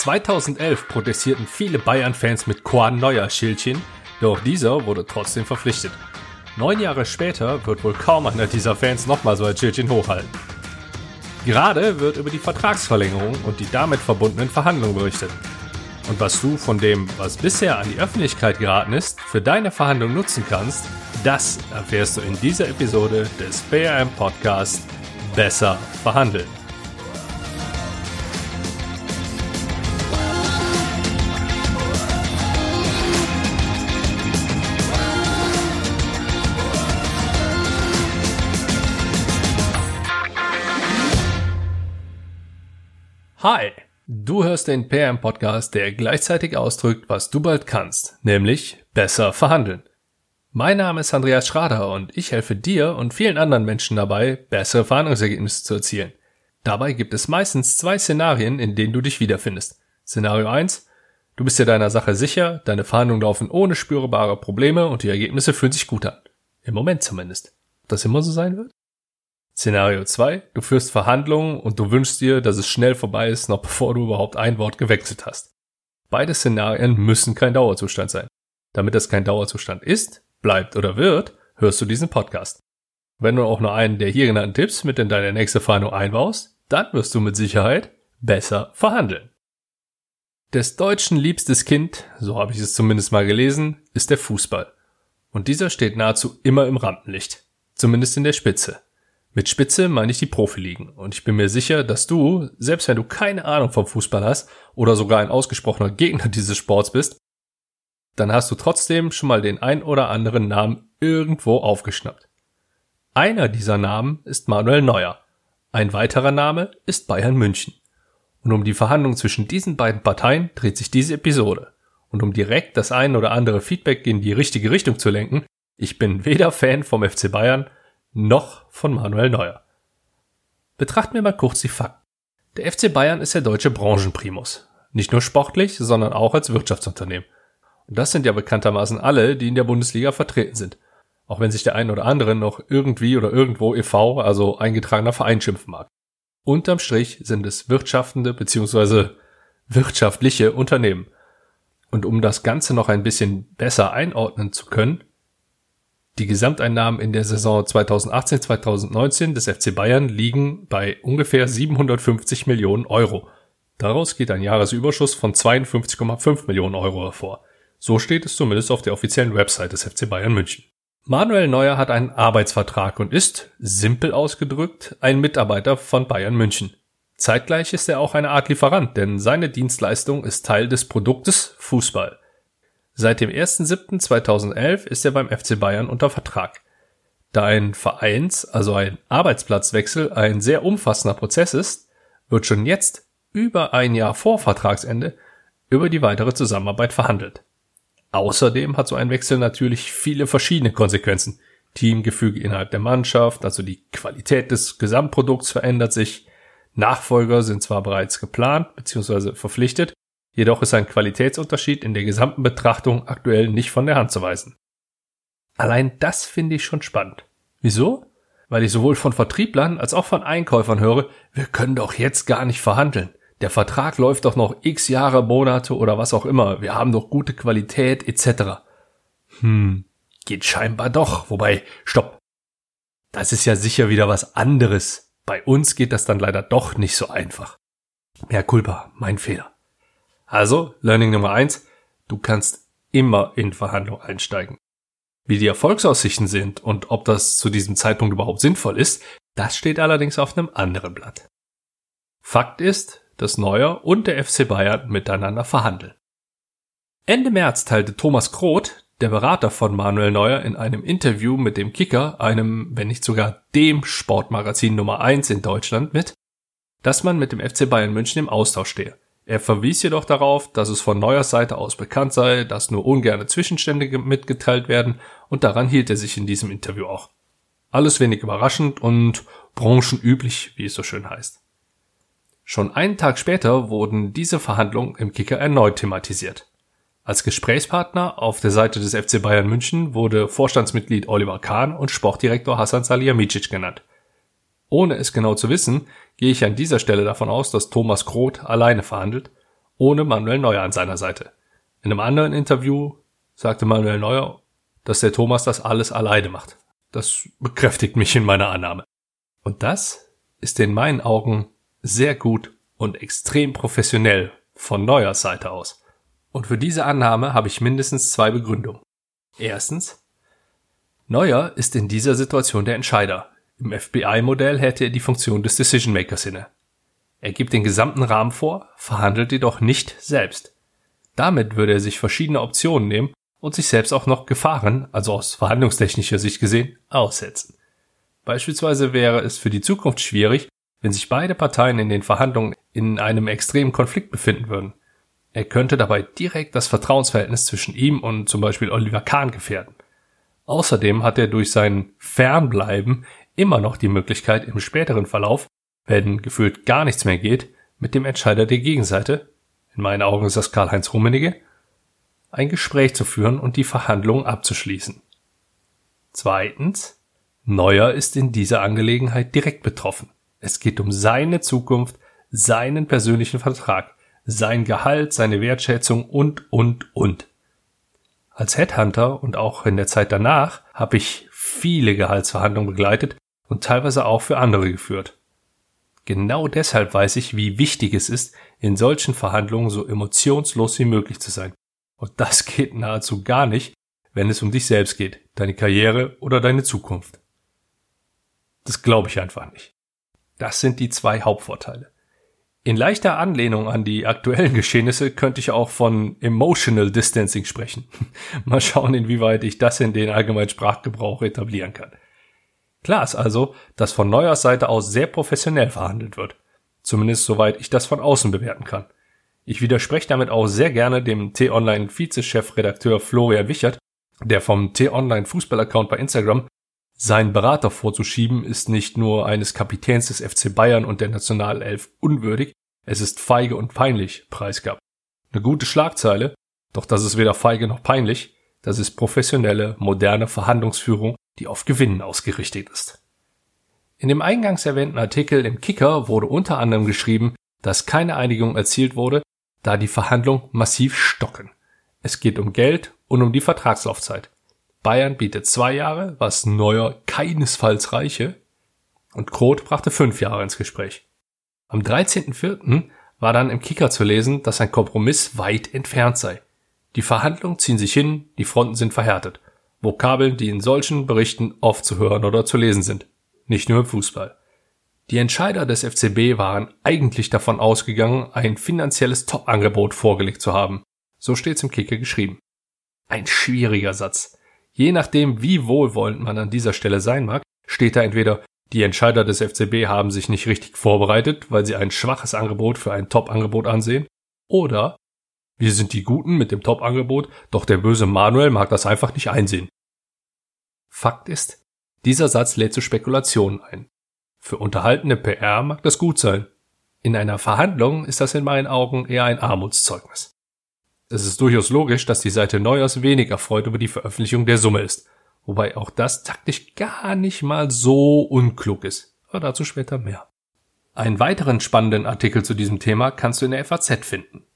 2011 protestierten viele Bayern-Fans mit Quan Neuer Schildchen, doch dieser wurde trotzdem verpflichtet. Neun Jahre später wird wohl kaum einer dieser Fans nochmal so ein Schildchen hochhalten. Gerade wird über die Vertragsverlängerung und die damit verbundenen Verhandlungen berichtet. Und was du von dem, was bisher an die Öffentlichkeit geraten ist, für deine Verhandlung nutzen kannst, das erfährst du in dieser Episode des BRM Podcast Besser verhandeln. Hi, du hörst den PM Podcast, der gleichzeitig ausdrückt, was du bald kannst, nämlich besser verhandeln. Mein Name ist Andreas Schrader und ich helfe dir und vielen anderen Menschen dabei, bessere Verhandlungsergebnisse zu erzielen. Dabei gibt es meistens zwei Szenarien, in denen du dich wiederfindest. Szenario 1. Du bist dir deiner Sache sicher, deine Verhandlungen laufen ohne spürbare Probleme und die Ergebnisse fühlen sich gut an. Im Moment zumindest. Ob das immer so sein wird? Szenario 2. Du führst Verhandlungen und du wünschst dir, dass es schnell vorbei ist, noch bevor du überhaupt ein Wort gewechselt hast. Beide Szenarien müssen kein Dauerzustand sein. Damit es kein Dauerzustand ist, bleibt oder wird, hörst du diesen Podcast. Wenn du auch nur einen der hier genannten Tipps mit in deine nächste Verhandlung einbaust, dann wirst du mit Sicherheit besser verhandeln. Des Deutschen liebstes Kind, so habe ich es zumindest mal gelesen, ist der Fußball. Und dieser steht nahezu immer im Rampenlicht. Zumindest in der Spitze. Mit Spitze meine ich die Profiligen. Und ich bin mir sicher, dass du, selbst wenn du keine Ahnung vom Fußball hast oder sogar ein ausgesprochener Gegner dieses Sports bist, dann hast du trotzdem schon mal den ein oder anderen Namen irgendwo aufgeschnappt. Einer dieser Namen ist Manuel Neuer. Ein weiterer Name ist Bayern München. Und um die Verhandlung zwischen diesen beiden Parteien dreht sich diese Episode. Und um direkt das ein oder andere Feedback in die richtige Richtung zu lenken, ich bin weder Fan vom FC Bayern noch von Manuel Neuer. Betrachten wir mal kurz die Fakten. Der FC Bayern ist der deutsche Branchenprimus. Nicht nur sportlich, sondern auch als Wirtschaftsunternehmen. Und das sind ja bekanntermaßen alle, die in der Bundesliga vertreten sind. Auch wenn sich der ein oder andere noch irgendwie oder irgendwo e.V., also eingetragener Verein schimpfen mag. Unterm Strich sind es wirtschaftende bzw. wirtschaftliche Unternehmen. Und um das Ganze noch ein bisschen besser einordnen zu können, die Gesamteinnahmen in der Saison 2018-2019 des FC Bayern liegen bei ungefähr 750 Millionen Euro. Daraus geht ein Jahresüberschuss von 52,5 Millionen Euro hervor. So steht es zumindest auf der offiziellen Website des FC Bayern München. Manuel Neuer hat einen Arbeitsvertrag und ist, simpel ausgedrückt, ein Mitarbeiter von Bayern München. Zeitgleich ist er auch eine Art Lieferant, denn seine Dienstleistung ist Teil des Produktes Fußball. Seit dem 1.7.2011 ist er beim FC Bayern unter Vertrag. Da ein Vereins-, also ein Arbeitsplatzwechsel ein sehr umfassender Prozess ist, wird schon jetzt über ein Jahr vor Vertragsende über die weitere Zusammenarbeit verhandelt. Außerdem hat so ein Wechsel natürlich viele verschiedene Konsequenzen. Teamgefüge innerhalb der Mannschaft, also die Qualität des Gesamtprodukts verändert sich. Nachfolger sind zwar bereits geplant bzw. verpflichtet, Jedoch ist ein Qualitätsunterschied in der gesamten Betrachtung aktuell nicht von der Hand zu weisen. Allein das finde ich schon spannend. Wieso? Weil ich sowohl von Vertrieblern als auch von Einkäufern höre, wir können doch jetzt gar nicht verhandeln. Der Vertrag läuft doch noch x Jahre, Monate oder was auch immer. Wir haben doch gute Qualität etc. Hm, geht scheinbar doch. Wobei, stopp. Das ist ja sicher wieder was anderes. Bei uns geht das dann leider doch nicht so einfach. Mehr Culpa, mein Fehler. Also, Learning Nummer eins, du kannst immer in Verhandlungen einsteigen. Wie die Erfolgsaussichten sind und ob das zu diesem Zeitpunkt überhaupt sinnvoll ist, das steht allerdings auf einem anderen Blatt. Fakt ist, dass Neuer und der FC Bayern miteinander verhandeln. Ende März teilte Thomas Kroth, der Berater von Manuel Neuer, in einem Interview mit dem Kicker, einem, wenn nicht sogar dem Sportmagazin Nummer eins in Deutschland mit, dass man mit dem FC Bayern München im Austausch stehe. Er verwies jedoch darauf, dass es von Neuers Seite aus bekannt sei, dass nur ungerne Zwischenstände mitgeteilt werden und daran hielt er sich in diesem Interview auch. Alles wenig überraschend und branchenüblich, wie es so schön heißt. Schon einen Tag später wurden diese Verhandlungen im Kicker erneut thematisiert. Als Gesprächspartner auf der Seite des FC Bayern München wurde Vorstandsmitglied Oliver Kahn und Sportdirektor Hassan Salihamidzic genannt. Ohne es genau zu wissen, gehe ich an dieser Stelle davon aus, dass Thomas Groth alleine verhandelt ohne Manuel Neuer an seiner Seite. In einem anderen Interview sagte Manuel Neuer, dass der Thomas das alles alleine macht. Das bekräftigt mich in meiner Annahme. Und das ist in meinen Augen sehr gut und extrem professionell von Neuers Seite aus. Und für diese Annahme habe ich mindestens zwei Begründungen. Erstens, Neuer ist in dieser Situation der Entscheider. Im FBI-Modell hätte er die Funktion des Decision Makers inne. Er gibt den gesamten Rahmen vor, verhandelt jedoch nicht selbst. Damit würde er sich verschiedene Optionen nehmen und sich selbst auch noch Gefahren, also aus verhandlungstechnischer Sicht gesehen, aussetzen. Beispielsweise wäre es für die Zukunft schwierig, wenn sich beide Parteien in den Verhandlungen in einem extremen Konflikt befinden würden. Er könnte dabei direkt das Vertrauensverhältnis zwischen ihm und zum Beispiel Oliver Kahn gefährden. Außerdem hat er durch sein Fernbleiben immer noch die Möglichkeit, im späteren Verlauf, wenn gefühlt gar nichts mehr geht, mit dem Entscheider der Gegenseite, in meinen Augen ist das Karl-Heinz Rummenigge, ein Gespräch zu führen und die Verhandlungen abzuschließen. Zweitens, Neuer ist in dieser Angelegenheit direkt betroffen. Es geht um seine Zukunft, seinen persönlichen Vertrag, sein Gehalt, seine Wertschätzung und, und, und. Als Headhunter und auch in der Zeit danach habe ich viele Gehaltsverhandlungen begleitet und teilweise auch für andere geführt. Genau deshalb weiß ich, wie wichtig es ist, in solchen Verhandlungen so emotionslos wie möglich zu sein. Und das geht nahezu gar nicht, wenn es um dich selbst geht, deine Karriere oder deine Zukunft. Das glaube ich einfach nicht. Das sind die zwei Hauptvorteile. In leichter Anlehnung an die aktuellen Geschehnisse könnte ich auch von Emotional Distancing sprechen. Mal schauen, inwieweit ich das in den allgemeinen Sprachgebrauch etablieren kann. Klar ist also, dass von Neuers Seite aus sehr professionell verhandelt wird. Zumindest soweit ich das von außen bewerten kann. Ich widerspreche damit auch sehr gerne dem T-Online Vizechefredakteur Florian Wichert, der vom T-Online Fußballaccount bei Instagram sein Berater vorzuschieben ist nicht nur eines Kapitäns des FC Bayern und der Nationalelf unwürdig, es ist feige und peinlich, preisgab. Eine gute Schlagzeile, doch das ist weder feige noch peinlich, das ist professionelle, moderne Verhandlungsführung, die auf Gewinnen ausgerichtet ist. In dem eingangs erwähnten Artikel im Kicker wurde unter anderem geschrieben, dass keine Einigung erzielt wurde, da die Verhandlungen massiv stocken. Es geht um Geld und um die Vertragslaufzeit. Bayern bietet zwei Jahre, was Neuer keinesfalls reiche, und Kroth brachte fünf Jahre ins Gespräch. Am 13.04. war dann im Kicker zu lesen, dass ein Kompromiss weit entfernt sei. Die Verhandlungen ziehen sich hin, die Fronten sind verhärtet. Vokabeln, die in solchen Berichten oft zu hören oder zu lesen sind. Nicht nur im Fußball. Die Entscheider des FCB waren eigentlich davon ausgegangen, ein finanzielles Top-Angebot vorgelegt zu haben. So steht's im Kicker geschrieben. Ein schwieriger Satz. Je nachdem, wie wohlwollend man an dieser Stelle sein mag, steht da entweder die Entscheider des FCB haben sich nicht richtig vorbereitet, weil sie ein schwaches Angebot für ein Top-Angebot ansehen, oder wir sind die Guten mit dem Top-Angebot, doch der böse Manuel mag das einfach nicht einsehen. Fakt ist, dieser Satz lädt zu Spekulationen ein. Für unterhaltende PR mag das gut sein. In einer Verhandlung ist das in meinen Augen eher ein Armutszeugnis. Es ist durchaus logisch, dass die Seite Neuers wenig erfreut über die Veröffentlichung der Summe ist, wobei auch das taktisch gar nicht mal so unklug ist. Aber dazu später mehr. Einen weiteren spannenden Artikel zu diesem Thema kannst du in der FAZ finden.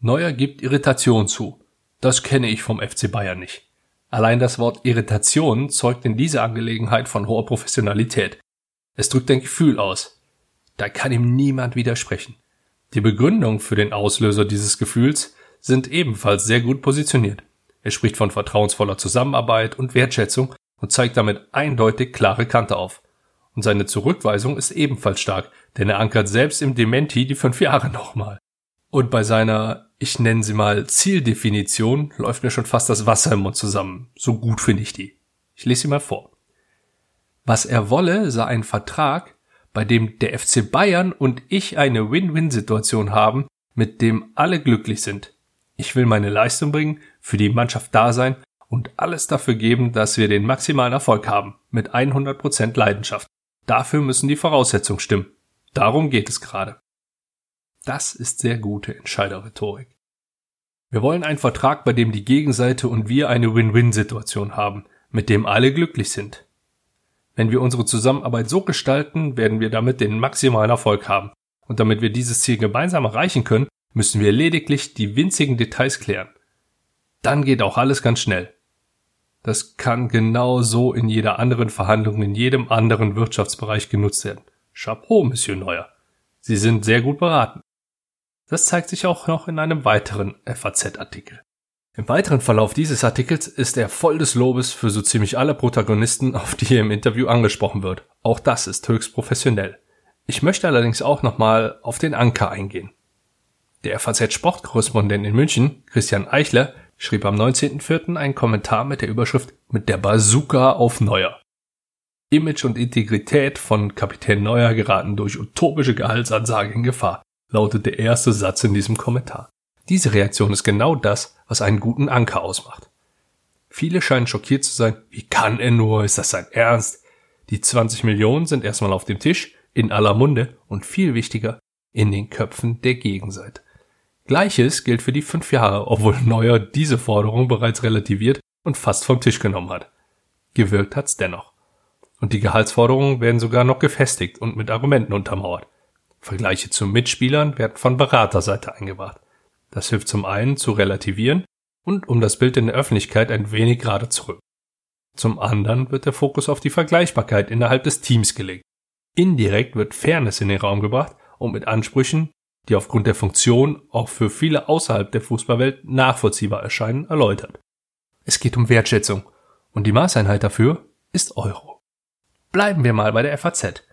Neuer gibt Irritation zu. Das kenne ich vom FC Bayern nicht. Allein das Wort Irritation zeugt in dieser Angelegenheit von hoher Professionalität. Es drückt ein Gefühl aus. Da kann ihm niemand widersprechen. Die Begründung für den Auslöser dieses Gefühls sind ebenfalls sehr gut positioniert. Er spricht von vertrauensvoller Zusammenarbeit und Wertschätzung und zeigt damit eindeutig klare Kante auf. Und seine Zurückweisung ist ebenfalls stark, denn er ankert selbst im Dementi die fünf Jahre nochmal. Und bei seiner, ich nenne sie mal, Zieldefinition läuft mir schon fast das Wasser im Mund zusammen. So gut finde ich die. Ich lese sie mal vor. Was er wolle, sei ein Vertrag, bei dem der FC Bayern und ich eine Win-Win-Situation haben, mit dem alle glücklich sind. Ich will meine Leistung bringen, für die Mannschaft da sein und alles dafür geben, dass wir den maximalen Erfolg haben, mit 100% Leidenschaft. Dafür müssen die Voraussetzungen stimmen. Darum geht es gerade. Das ist sehr gute Entscheiderrhetorik. Wir wollen einen Vertrag, bei dem die Gegenseite und wir eine Win-Win-Situation haben, mit dem alle glücklich sind. Wenn wir unsere Zusammenarbeit so gestalten, werden wir damit den maximalen Erfolg haben. Und damit wir dieses Ziel gemeinsam erreichen können, müssen wir lediglich die winzigen Details klären. Dann geht auch alles ganz schnell. Das kann genau so in jeder anderen Verhandlung in jedem anderen Wirtschaftsbereich genutzt werden. Chapeau, Monsieur Neuer. Sie sind sehr gut beraten. Das zeigt sich auch noch in einem weiteren FAZ-Artikel. Im weiteren Verlauf dieses Artikels ist er voll des Lobes für so ziemlich alle Protagonisten, auf die hier im Interview angesprochen wird. Auch das ist höchst professionell. Ich möchte allerdings auch nochmal auf den Anker eingehen. Der FAZ-Sportkorrespondent in München, Christian Eichler, schrieb am 19.04. einen Kommentar mit der Überschrift mit der Bazooka auf Neuer. Image und Integrität von Kapitän Neuer geraten durch utopische Gehaltsansage in Gefahr, lautet der erste Satz in diesem Kommentar. Diese Reaktion ist genau das, was einen guten Anker ausmacht. Viele scheinen schockiert zu sein. Wie kann er nur? Ist das sein Ernst? Die 20 Millionen sind erstmal auf dem Tisch, in aller Munde und viel wichtiger, in den Köpfen der Gegenseite. Gleiches gilt für die fünf Jahre, obwohl Neuer diese Forderung bereits relativiert und fast vom Tisch genommen hat. Gewirkt hat's dennoch. Und die Gehaltsforderungen werden sogar noch gefestigt und mit Argumenten untermauert. Vergleiche zu Mitspielern werden von Beraterseite eingebracht. Das hilft zum einen zu relativieren und um das Bild in der Öffentlichkeit ein wenig gerade zu rücken. Zum anderen wird der Fokus auf die Vergleichbarkeit innerhalb des Teams gelegt. Indirekt wird Fairness in den Raum gebracht und mit Ansprüchen, die aufgrund der Funktion auch für viele außerhalb der Fußballwelt nachvollziehbar erscheinen, erläutert. Es geht um Wertschätzung und die Maßeinheit dafür ist Euro. Bleiben wir mal bei der FAZ,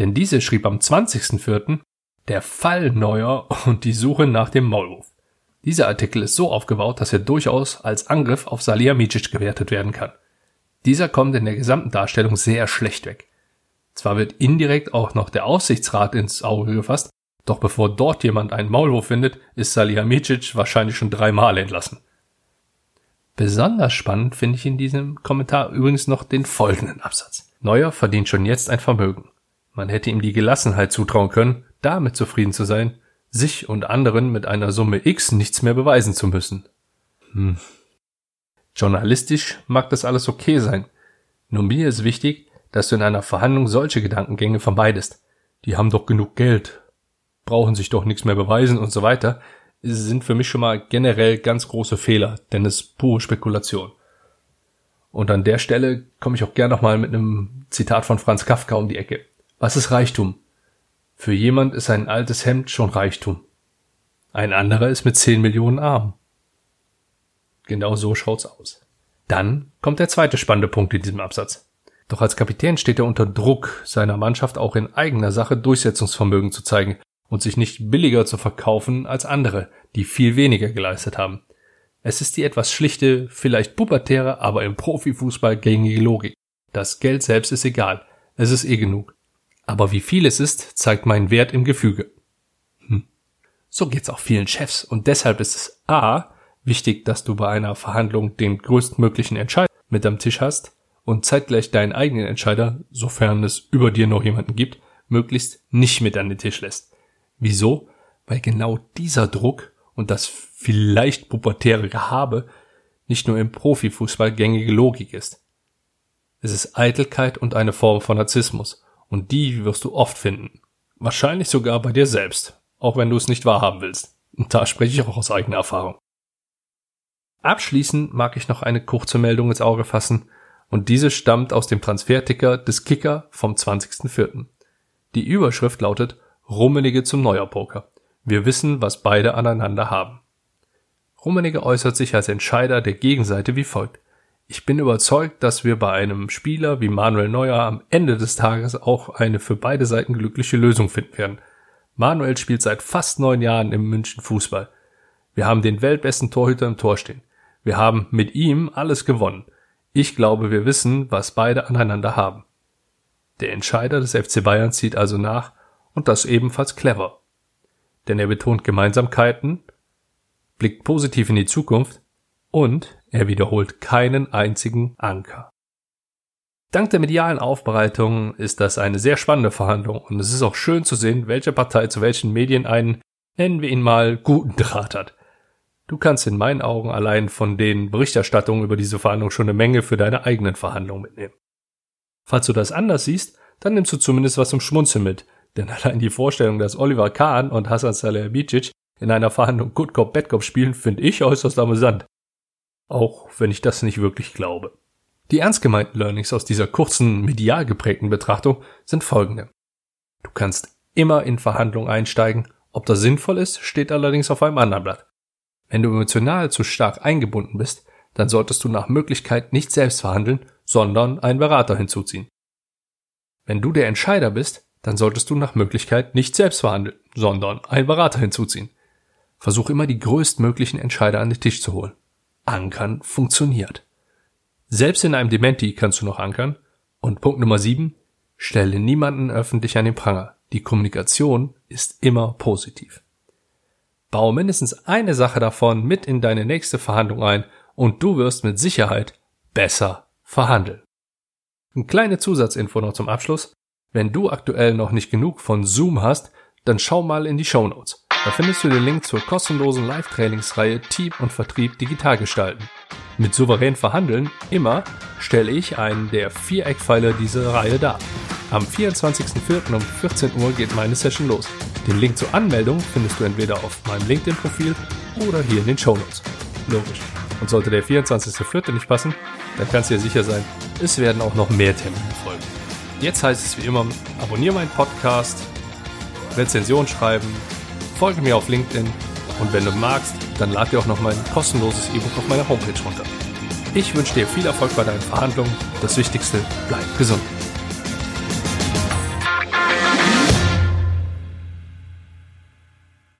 denn diese schrieb am 20.04. der Fall Neuer und die Suche nach dem Maulwurf. Dieser Artikel ist so aufgebaut, dass er durchaus als Angriff auf Salihamidzic gewertet werden kann. Dieser kommt in der gesamten Darstellung sehr schlecht weg. Zwar wird indirekt auch noch der Aufsichtsrat ins Auge gefasst, doch bevor dort jemand einen Maulwurf findet, ist Salihamidzic wahrscheinlich schon dreimal entlassen. Besonders spannend finde ich in diesem Kommentar übrigens noch den folgenden Absatz. Neuer verdient schon jetzt ein Vermögen. Man hätte ihm die Gelassenheit zutrauen können, damit zufrieden zu sein, sich und anderen mit einer Summe X nichts mehr beweisen zu müssen. Hm. Journalistisch mag das alles okay sein. Nur mir ist wichtig, dass du in einer Verhandlung solche Gedankengänge vermeidest. Die haben doch genug Geld, brauchen sich doch nichts mehr beweisen und so weiter, sind für mich schon mal generell ganz große Fehler, denn es ist pure Spekulation. Und an der Stelle komme ich auch gern nochmal mit einem Zitat von Franz Kafka um die Ecke. Was ist Reichtum? Für jemand ist ein altes Hemd schon Reichtum. Ein anderer ist mit 10 Millionen arm. Genau so schaut's aus. Dann kommt der zweite spannende Punkt in diesem Absatz. Doch als Kapitän steht er unter Druck, seiner Mannschaft auch in eigener Sache Durchsetzungsvermögen zu zeigen und sich nicht billiger zu verkaufen als andere, die viel weniger geleistet haben. Es ist die etwas schlichte, vielleicht pubertäre, aber im Profifußball gängige Logik. Das Geld selbst ist egal. Es ist eh genug. Aber wie viel es ist, zeigt meinen Wert im Gefüge. Hm. So geht's auch vielen Chefs und deshalb ist es A wichtig, dass du bei einer Verhandlung den größtmöglichen Entscheider mit am Tisch hast und zeitgleich deinen eigenen Entscheider, sofern es über dir noch jemanden gibt, möglichst nicht mit an den Tisch lässt. Wieso? Weil genau dieser Druck und das vielleicht pubertäre Gehabe nicht nur im Profifußball gängige Logik ist. Es ist Eitelkeit und eine Form von Narzissmus und die wirst du oft finden. Wahrscheinlich sogar bei dir selbst, auch wenn du es nicht wahrhaben willst. Und da spreche ich auch aus eigener Erfahrung. Abschließend mag ich noch eine kurze Meldung ins Auge fassen, und diese stammt aus dem Transferticker des Kicker vom 20.04. Die Überschrift lautet Rummenige zum Neuerpoker. Wir wissen, was beide aneinander haben. Rummenige äußert sich als Entscheider der Gegenseite wie folgt. Ich bin überzeugt, dass wir bei einem Spieler wie Manuel Neuer am Ende des Tages auch eine für beide Seiten glückliche Lösung finden werden. Manuel spielt seit fast neun Jahren im München Fußball. Wir haben den weltbesten Torhüter im Tor stehen. Wir haben mit ihm alles gewonnen. Ich glaube, wir wissen, was beide aneinander haben. Der Entscheider des FC Bayern zieht also nach und das ebenfalls clever. Denn er betont Gemeinsamkeiten, blickt positiv in die Zukunft und er wiederholt keinen einzigen Anker. Dank der medialen Aufbereitung ist das eine sehr spannende Verhandlung und es ist auch schön zu sehen, welche Partei zu welchen Medien einen, nennen wir ihn mal, guten Draht hat. Du kannst in meinen Augen allein von den Berichterstattungen über diese Verhandlung schon eine Menge für deine eigenen Verhandlungen mitnehmen. Falls du das anders siehst, dann nimmst du zumindest was zum Schmunzeln mit, denn allein die Vorstellung, dass Oliver Kahn und Hassan Salihamidzic in einer Verhandlung Good Cop, Bad Cop spielen, finde ich äußerst amüsant. Auch wenn ich das nicht wirklich glaube. Die ernst gemeinten Learnings aus dieser kurzen, medial geprägten Betrachtung sind folgende. Du kannst immer in Verhandlungen einsteigen. Ob das sinnvoll ist, steht allerdings auf einem anderen Blatt. Wenn du emotional zu stark eingebunden bist, dann solltest du nach Möglichkeit nicht selbst verhandeln, sondern einen Berater hinzuziehen. Wenn du der Entscheider bist, dann solltest du nach Möglichkeit nicht selbst verhandeln, sondern einen Berater hinzuziehen. Versuch immer die größtmöglichen Entscheider an den Tisch zu holen. Ankern funktioniert. Selbst in einem Dementi kannst du noch ankern. Und Punkt Nummer sieben, stelle niemanden öffentlich an den Pranger. Die Kommunikation ist immer positiv. Baue mindestens eine Sache davon mit in deine nächste Verhandlung ein und du wirst mit Sicherheit besser verhandeln. Eine kleine Zusatzinfo noch zum Abschluss. Wenn du aktuell noch nicht genug von Zoom hast, dann schau mal in die Show Notes. Da findest du den Link zur kostenlosen Live-Trainingsreihe Team und Vertrieb digital gestalten. Mit souverän verhandeln, immer, stelle ich einen der vier Eckpfeiler dieser Reihe dar. Am 24.04. um 14 Uhr geht meine Session los. Den Link zur Anmeldung findest du entweder auf meinem LinkedIn-Profil oder hier in den Show Notes. Logisch. Und sollte der 24.04. nicht passen, dann kannst du dir sicher sein, es werden auch noch mehr Termine folgen. Jetzt heißt es wie immer, abonniere meinen Podcast, Rezension schreiben, folge mir auf LinkedIn und wenn du magst, dann lad dir auch noch mein kostenloses E-Book auf meiner Homepage runter. Ich wünsche dir viel Erfolg bei deinen Verhandlungen. Das Wichtigste, bleib gesund.